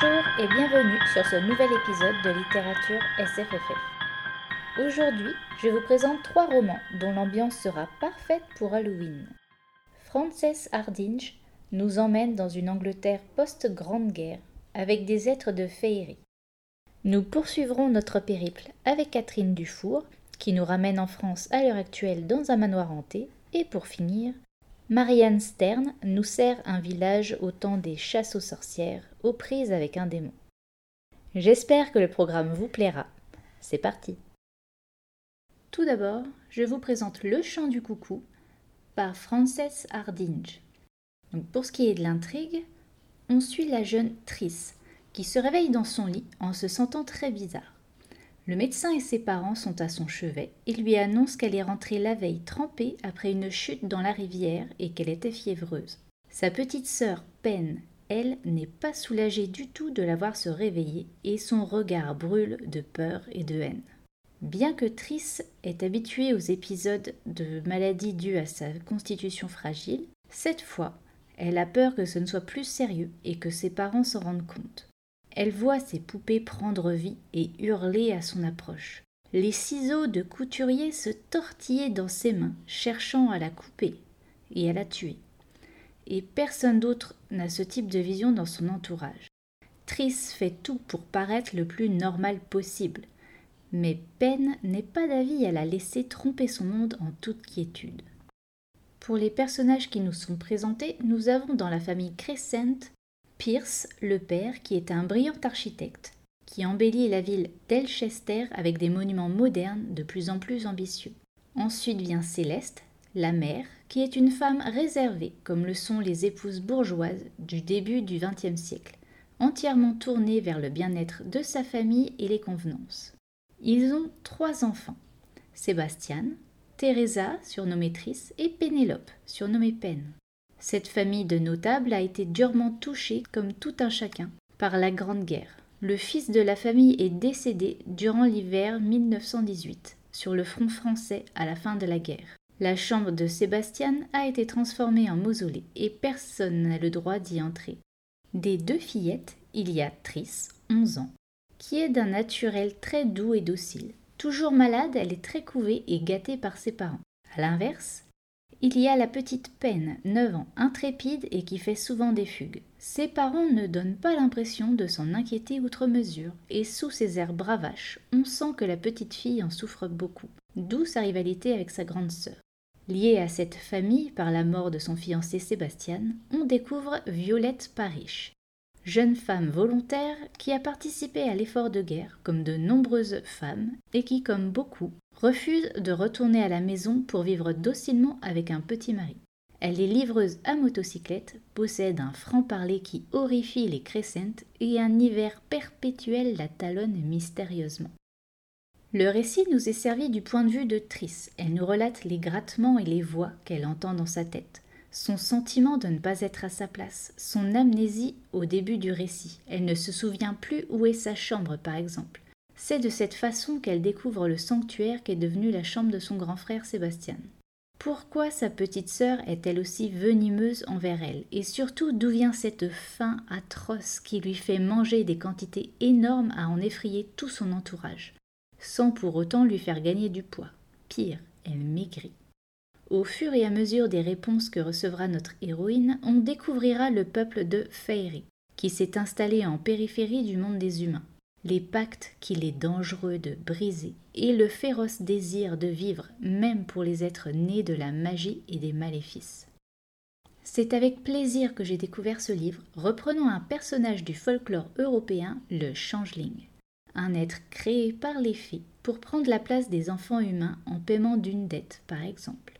Bonjour et bienvenue sur ce nouvel épisode de littérature SFFF. Aujourd'hui, je vous présente trois romans dont l'ambiance sera parfaite pour Halloween. Frances Hardinge nous emmène dans une Angleterre post-Grande Guerre avec des êtres de féerie. Nous poursuivrons notre périple avec Catherine Dufour qui nous ramène en France à l'heure actuelle dans un manoir hanté et pour finir, Marianne Stern nous sert un village au temps des chasses aux sorcières, aux prises avec un démon. J'espère que le programme vous plaira. C'est parti. Tout d'abord, je vous présente Le chant du coucou par Frances Hardinge. pour ce qui est de l'intrigue, on suit la jeune Triss qui se réveille dans son lit en se sentant très bizarre. Le médecin et ses parents sont à son chevet et lui annoncent qu'elle est rentrée la veille trempée après une chute dans la rivière et qu'elle était fiévreuse. Sa petite sœur Pen, elle, n'est pas soulagée du tout de la voir se réveiller et son regard brûle de peur et de haine. Bien que Triss est habituée aux épisodes de maladie dues à sa constitution fragile, cette fois, elle a peur que ce ne soit plus sérieux et que ses parents s'en rendent compte. Elle voit ses poupées prendre vie et hurler à son approche. Les ciseaux de couturier se tortillaient dans ses mains, cherchant à la couper et à la tuer. Et personne d'autre n'a ce type de vision dans son entourage. Triss fait tout pour paraître le plus normal possible. Mais Pen n'est pas d'avis à la laisser tromper son monde en toute quiétude. Pour les personnages qui nous sont présentés, nous avons dans la famille Crescent Pierce, le père, qui est un brillant architecte, qui embellit la ville d'Elchester avec des monuments modernes de plus en plus ambitieux. Ensuite vient Céleste, la mère, qui est une femme réservée, comme le sont les épouses bourgeoises du début du XXe siècle, entièrement tournée vers le bien-être de sa famille et les convenances. Ils ont trois enfants Sébastien, Teresa, surnommée Trice, et Pénélope, surnommée Pen. Cette famille de notables a été durement touchée, comme tout un chacun, par la Grande Guerre. Le fils de la famille est décédé durant l'hiver 1918, sur le front français à la fin de la guerre. La chambre de Sébastien a été transformée en mausolée et personne n'a le droit d'y entrer. Des deux fillettes, il y a Triss, 11 ans, qui est d'un naturel très doux et docile. Toujours malade, elle est très couvée et gâtée par ses parents. À l'inverse, il y a la petite Peine, 9 ans, intrépide et qui fait souvent des fugues. Ses parents ne donnent pas l'impression de s'en inquiéter outre mesure, et sous ses airs bravaches, on sent que la petite fille en souffre beaucoup, d'où sa rivalité avec sa grande sœur. Liée à cette famille par la mort de son fiancé Sébastien, on découvre Violette Parish, jeune femme volontaire qui a participé à l'effort de guerre comme de nombreuses femmes et qui, comme beaucoup, refuse de retourner à la maison pour vivre docilement avec un petit mari. Elle est livreuse à motocyclette, possède un franc-parler qui horrifie les crescentes et un hiver perpétuel la talonne mystérieusement. Le récit nous est servi du point de vue de Triss. Elle nous relate les grattements et les voix qu'elle entend dans sa tête son sentiment de ne pas être à sa place, son amnésie au début du récit. Elle ne se souvient plus où est sa chambre, par exemple. C'est de cette façon qu'elle découvre le sanctuaire qu'est devenu la chambre de son grand frère Sébastien. Pourquoi sa petite sœur est-elle aussi venimeuse envers elle? Et surtout, d'où vient cette faim atroce qui lui fait manger des quantités énormes à en effrayer tout son entourage, sans pour autant lui faire gagner du poids? Pire, elle maigrit. Au fur et à mesure des réponses que recevra notre héroïne, on découvrira le peuple de Fairy, qui s'est installé en périphérie du monde des humains, les pactes qu'il est dangereux de briser, et le féroce désir de vivre même pour les êtres nés de la magie et des maléfices. C'est avec plaisir que j'ai découvert ce livre, reprenant un personnage du folklore européen, le changeling, un être créé par les fées pour prendre la place des enfants humains en paiement d'une dette, par exemple.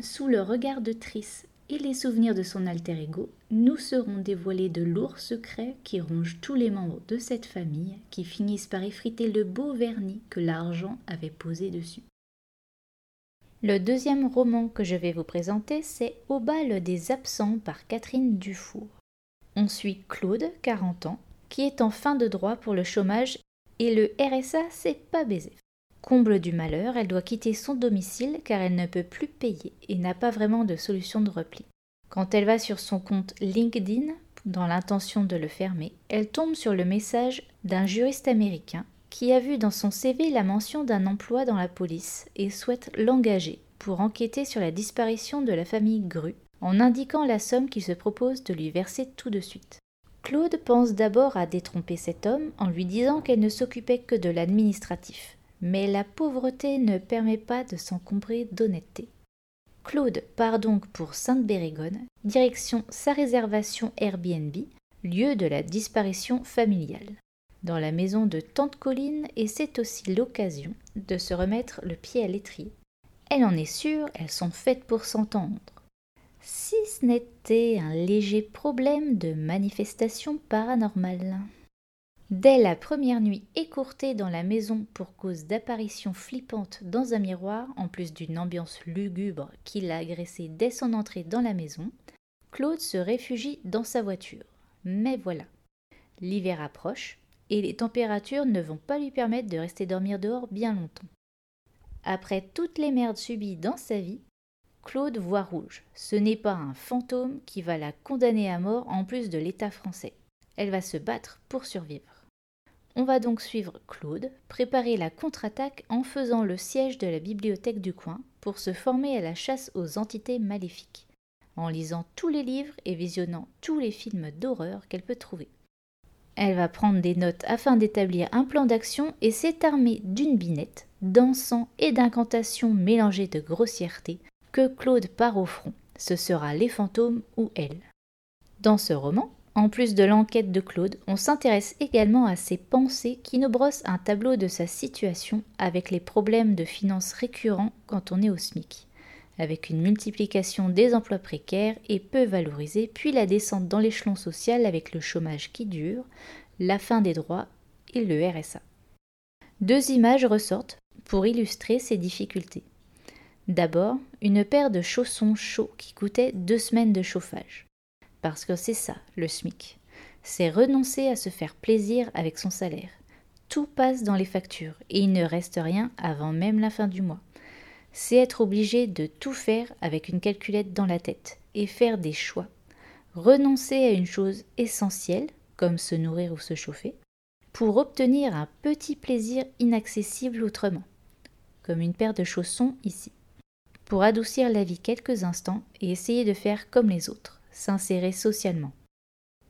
Sous le regard de Triss et les souvenirs de son alter ego, nous serons dévoilés de lourds secrets qui rongent tous les membres de cette famille qui finissent par effriter le beau vernis que l'argent avait posé dessus. Le deuxième roman que je vais vous présenter, c'est Au bal des absents par Catherine Dufour. On suit Claude, 40 ans, qui est en fin de droit pour le chômage et le RSA, c'est pas baiser. Comble du malheur, elle doit quitter son domicile car elle ne peut plus payer et n'a pas vraiment de solution de repli. Quand elle va sur son compte LinkedIn dans l'intention de le fermer, elle tombe sur le message d'un juriste américain qui a vu dans son CV la mention d'un emploi dans la police et souhaite l'engager pour enquêter sur la disparition de la famille Gru, en indiquant la somme qu'il se propose de lui verser tout de suite. Claude pense d'abord à détromper cet homme en lui disant qu'elle ne s'occupait que de l'administratif, mais la pauvreté ne permet pas de s'encombrer d'honnêteté. Claude part donc pour Sainte-Bérégone, direction sa réservation Airbnb, lieu de la disparition familiale, dans la maison de Tante Colline, et c'est aussi l'occasion de se remettre le pied à l'étrier. Elle en est sûre, elles sont faites pour s'entendre. Si ce n'était un léger problème de manifestation paranormale. Dès la première nuit écourtée dans la maison pour cause d'apparitions flippantes dans un miroir, en plus d'une ambiance lugubre qui l'a agressé dès son entrée dans la maison, Claude se réfugie dans sa voiture. Mais voilà. L'hiver approche et les températures ne vont pas lui permettre de rester dormir dehors bien longtemps. Après toutes les merdes subies dans sa vie, Claude voit rouge. Ce n'est pas un fantôme qui va la condamner à mort en plus de l'État français. Elle va se battre pour survivre. On va donc suivre Claude, préparer la contre-attaque en faisant le siège de la bibliothèque du coin pour se former à la chasse aux entités maléfiques, en lisant tous les livres et visionnant tous les films d'horreur qu'elle peut trouver. Elle va prendre des notes afin d'établir un plan d'action et s'est armée d'une binette, d'encens et d'incantations mélangées de grossièreté que Claude part au front. Ce sera les fantômes ou elle. Dans ce roman, en plus de l'enquête de Claude, on s'intéresse également à ses pensées qui nous brossent un tableau de sa situation avec les problèmes de finances récurrents quand on est au SMIC, avec une multiplication des emplois précaires et peu valorisés, puis la descente dans l'échelon social avec le chômage qui dure, la fin des droits et le RSA. Deux images ressortent pour illustrer ces difficultés. D'abord, une paire de chaussons chauds qui coûtaient deux semaines de chauffage. Parce que c'est ça, le SMIC. C'est renoncer à se faire plaisir avec son salaire. Tout passe dans les factures et il ne reste rien avant même la fin du mois. C'est être obligé de tout faire avec une calculette dans la tête et faire des choix. Renoncer à une chose essentielle, comme se nourrir ou se chauffer, pour obtenir un petit plaisir inaccessible autrement, comme une paire de chaussons ici, pour adoucir la vie quelques instants et essayer de faire comme les autres s'insérer socialement.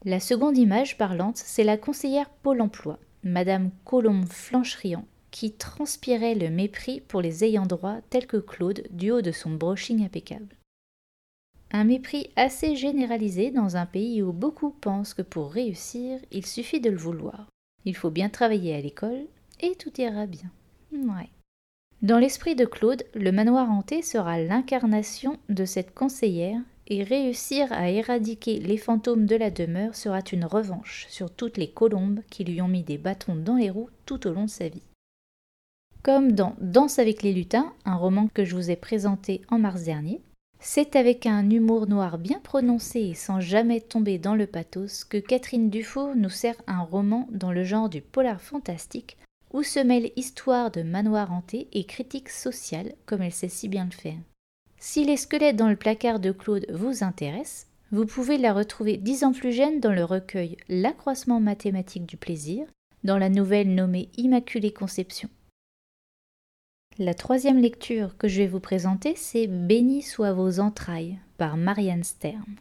La seconde image parlante, c'est la conseillère Pôle emploi, Madame Colombe Flancherian, qui transpirait le mépris pour les ayants droit tels que Claude du haut de son brushing impeccable. Un mépris assez généralisé dans un pays où beaucoup pensent que pour réussir, il suffit de le vouloir. Il faut bien travailler à l'école et tout ira bien. Ouais. Dans l'esprit de Claude, le manoir hanté sera l'incarnation de cette conseillère et réussir à éradiquer les fantômes de la demeure sera une revanche sur toutes les colombes qui lui ont mis des bâtons dans les roues tout au long de sa vie. Comme dans Danse avec les lutins, un roman que je vous ai présenté en mars dernier, c'est avec un humour noir bien prononcé et sans jamais tomber dans le pathos que Catherine Dufour nous sert un roman dans le genre du polar fantastique où se mêlent histoire de manoir hanté et critique sociale comme elle sait si bien le faire. Si les squelettes dans le placard de Claude vous intéressent, vous pouvez la retrouver dix ans plus jeune dans le recueil L'accroissement mathématique du plaisir, dans la nouvelle nommée Immaculée Conception. La troisième lecture que je vais vous présenter, c'est Béni soient vos entrailles par Marianne Stern.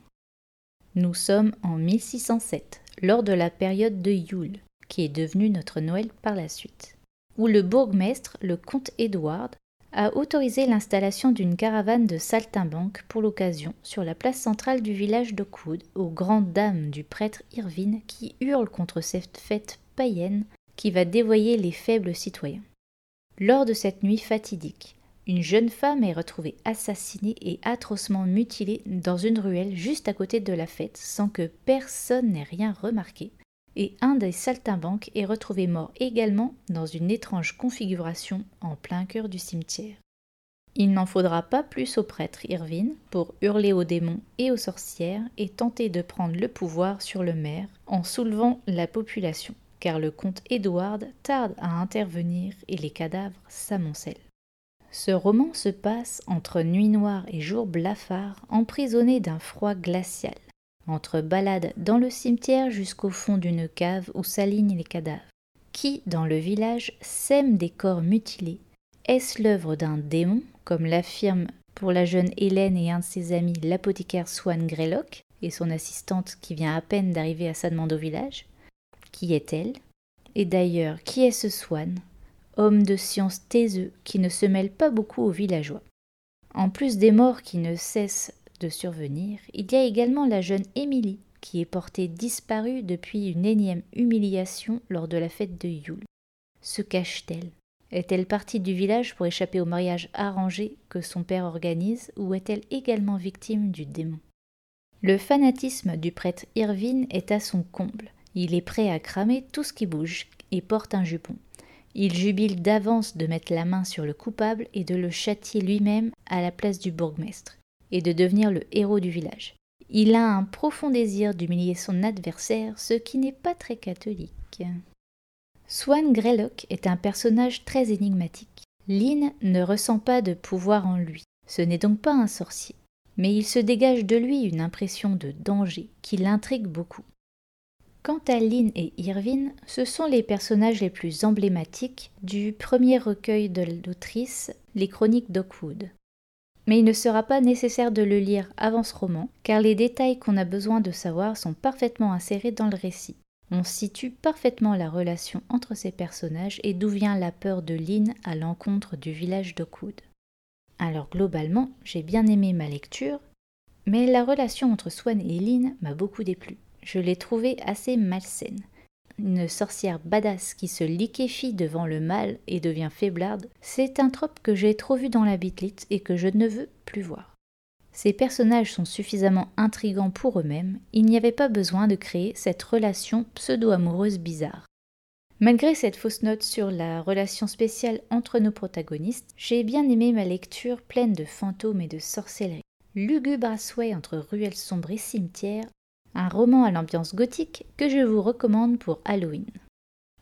Nous sommes en 1607, lors de la période de Yule, qui est devenue notre Noël par la suite, où le bourgmestre, le comte Édouard, a autorisé l'installation d'une caravane de saltimbanques pour l'occasion sur la place centrale du village de Coude, aux grandes dames du prêtre Irvine qui hurle contre cette fête païenne qui va dévoyer les faibles citoyens. Lors de cette nuit fatidique, une jeune femme est retrouvée assassinée et atrocement mutilée dans une ruelle juste à côté de la fête sans que personne n'ait rien remarqué, et un des saltimbanques est retrouvé mort également dans une étrange configuration en plein cœur du cimetière. Il n'en faudra pas plus au prêtre Irvine pour hurler aux démons et aux sorcières et tenter de prendre le pouvoir sur le maire en soulevant la population, car le comte Édouard tarde à intervenir et les cadavres s'amoncellent. Ce roman se passe entre nuit noire et jour blafard, emprisonné d'un froid glacial entre balades dans le cimetière jusqu'au fond d'une cave où s'alignent les cadavres. Qui, dans le village, sème des corps mutilés? Est-ce l'œuvre d'un démon, comme l'affirme pour la jeune Hélène et un de ses amis l'apothicaire Swan Greylock et son assistante qui vient à peine d'arriver à sa demande au village? Qui est-elle? Et d'ailleurs, qui est ce Swan Homme de science taiseux qui ne se mêle pas beaucoup aux villageois? En plus des morts qui ne cessent de survenir, il y a également la jeune Émilie, qui est portée disparue depuis une énième humiliation lors de la fête de Yule. Se cache-t-elle? Est-elle partie du village pour échapper au mariage arrangé que son père organise ou est-elle également victime du démon? Le fanatisme du prêtre Irvine est à son comble. Il est prêt à cramer tout ce qui bouge et porte un jupon. Il jubile d'avance de mettre la main sur le coupable et de le châtier lui-même à la place du bourgmestre, et de devenir le héros du village. Il a un profond désir d'humilier son adversaire, ce qui n'est pas très catholique. Swan Greylock est un personnage très énigmatique. Lynn ne ressent pas de pouvoir en lui. Ce n'est donc pas un sorcier. Mais il se dégage de lui une impression de danger qui l'intrigue beaucoup. Quant à Lynn et Irvine, ce sont les personnages les plus emblématiques du premier recueil de l'autrice, Les Chroniques d'Oakwood. Mais il ne sera pas nécessaire de le lire avant ce roman, car les détails qu'on a besoin de savoir sont parfaitement insérés dans le récit. On situe parfaitement la relation entre ces personnages et d'où vient la peur de Lynn à l'encontre du village d'Oakwood. Alors globalement, j'ai bien aimé ma lecture, mais la relation entre Swan et Lynn m'a beaucoup déplu je l'ai trouvée assez malsaine. Une sorcière badass qui se liquéfie devant le mal et devient faiblarde, c'est un trope que j'ai trop vu dans la bitlite et que je ne veux plus voir. Ces personnages sont suffisamment intrigants pour eux-mêmes, il n'y avait pas besoin de créer cette relation pseudo-amoureuse bizarre. Malgré cette fausse note sur la relation spéciale entre nos protagonistes, j'ai bien aimé ma lecture pleine de fantômes et de sorcellerie. Lugubre à entre ruelles sombres et cimetières, un roman à l'ambiance gothique que je vous recommande pour Halloween.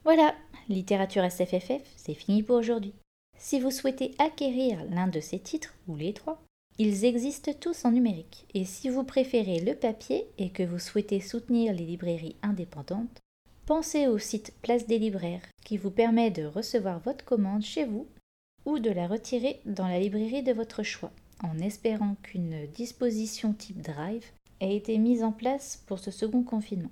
Voilà, littérature SFFF, c'est fini pour aujourd'hui. Si vous souhaitez acquérir l'un de ces titres, ou les trois, ils existent tous en numérique. Et si vous préférez le papier et que vous souhaitez soutenir les librairies indépendantes, pensez au site Place des libraires qui vous permet de recevoir votre commande chez vous ou de la retirer dans la librairie de votre choix, en espérant qu'une disposition type Drive a été mise en place pour ce second confinement.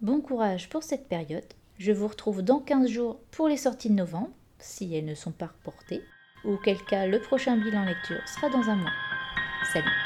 Bon courage pour cette période. Je vous retrouve dans 15 jours pour les sorties de novembre, si elles ne sont pas reportées, ou quel cas le prochain bilan lecture sera dans un mois. Salut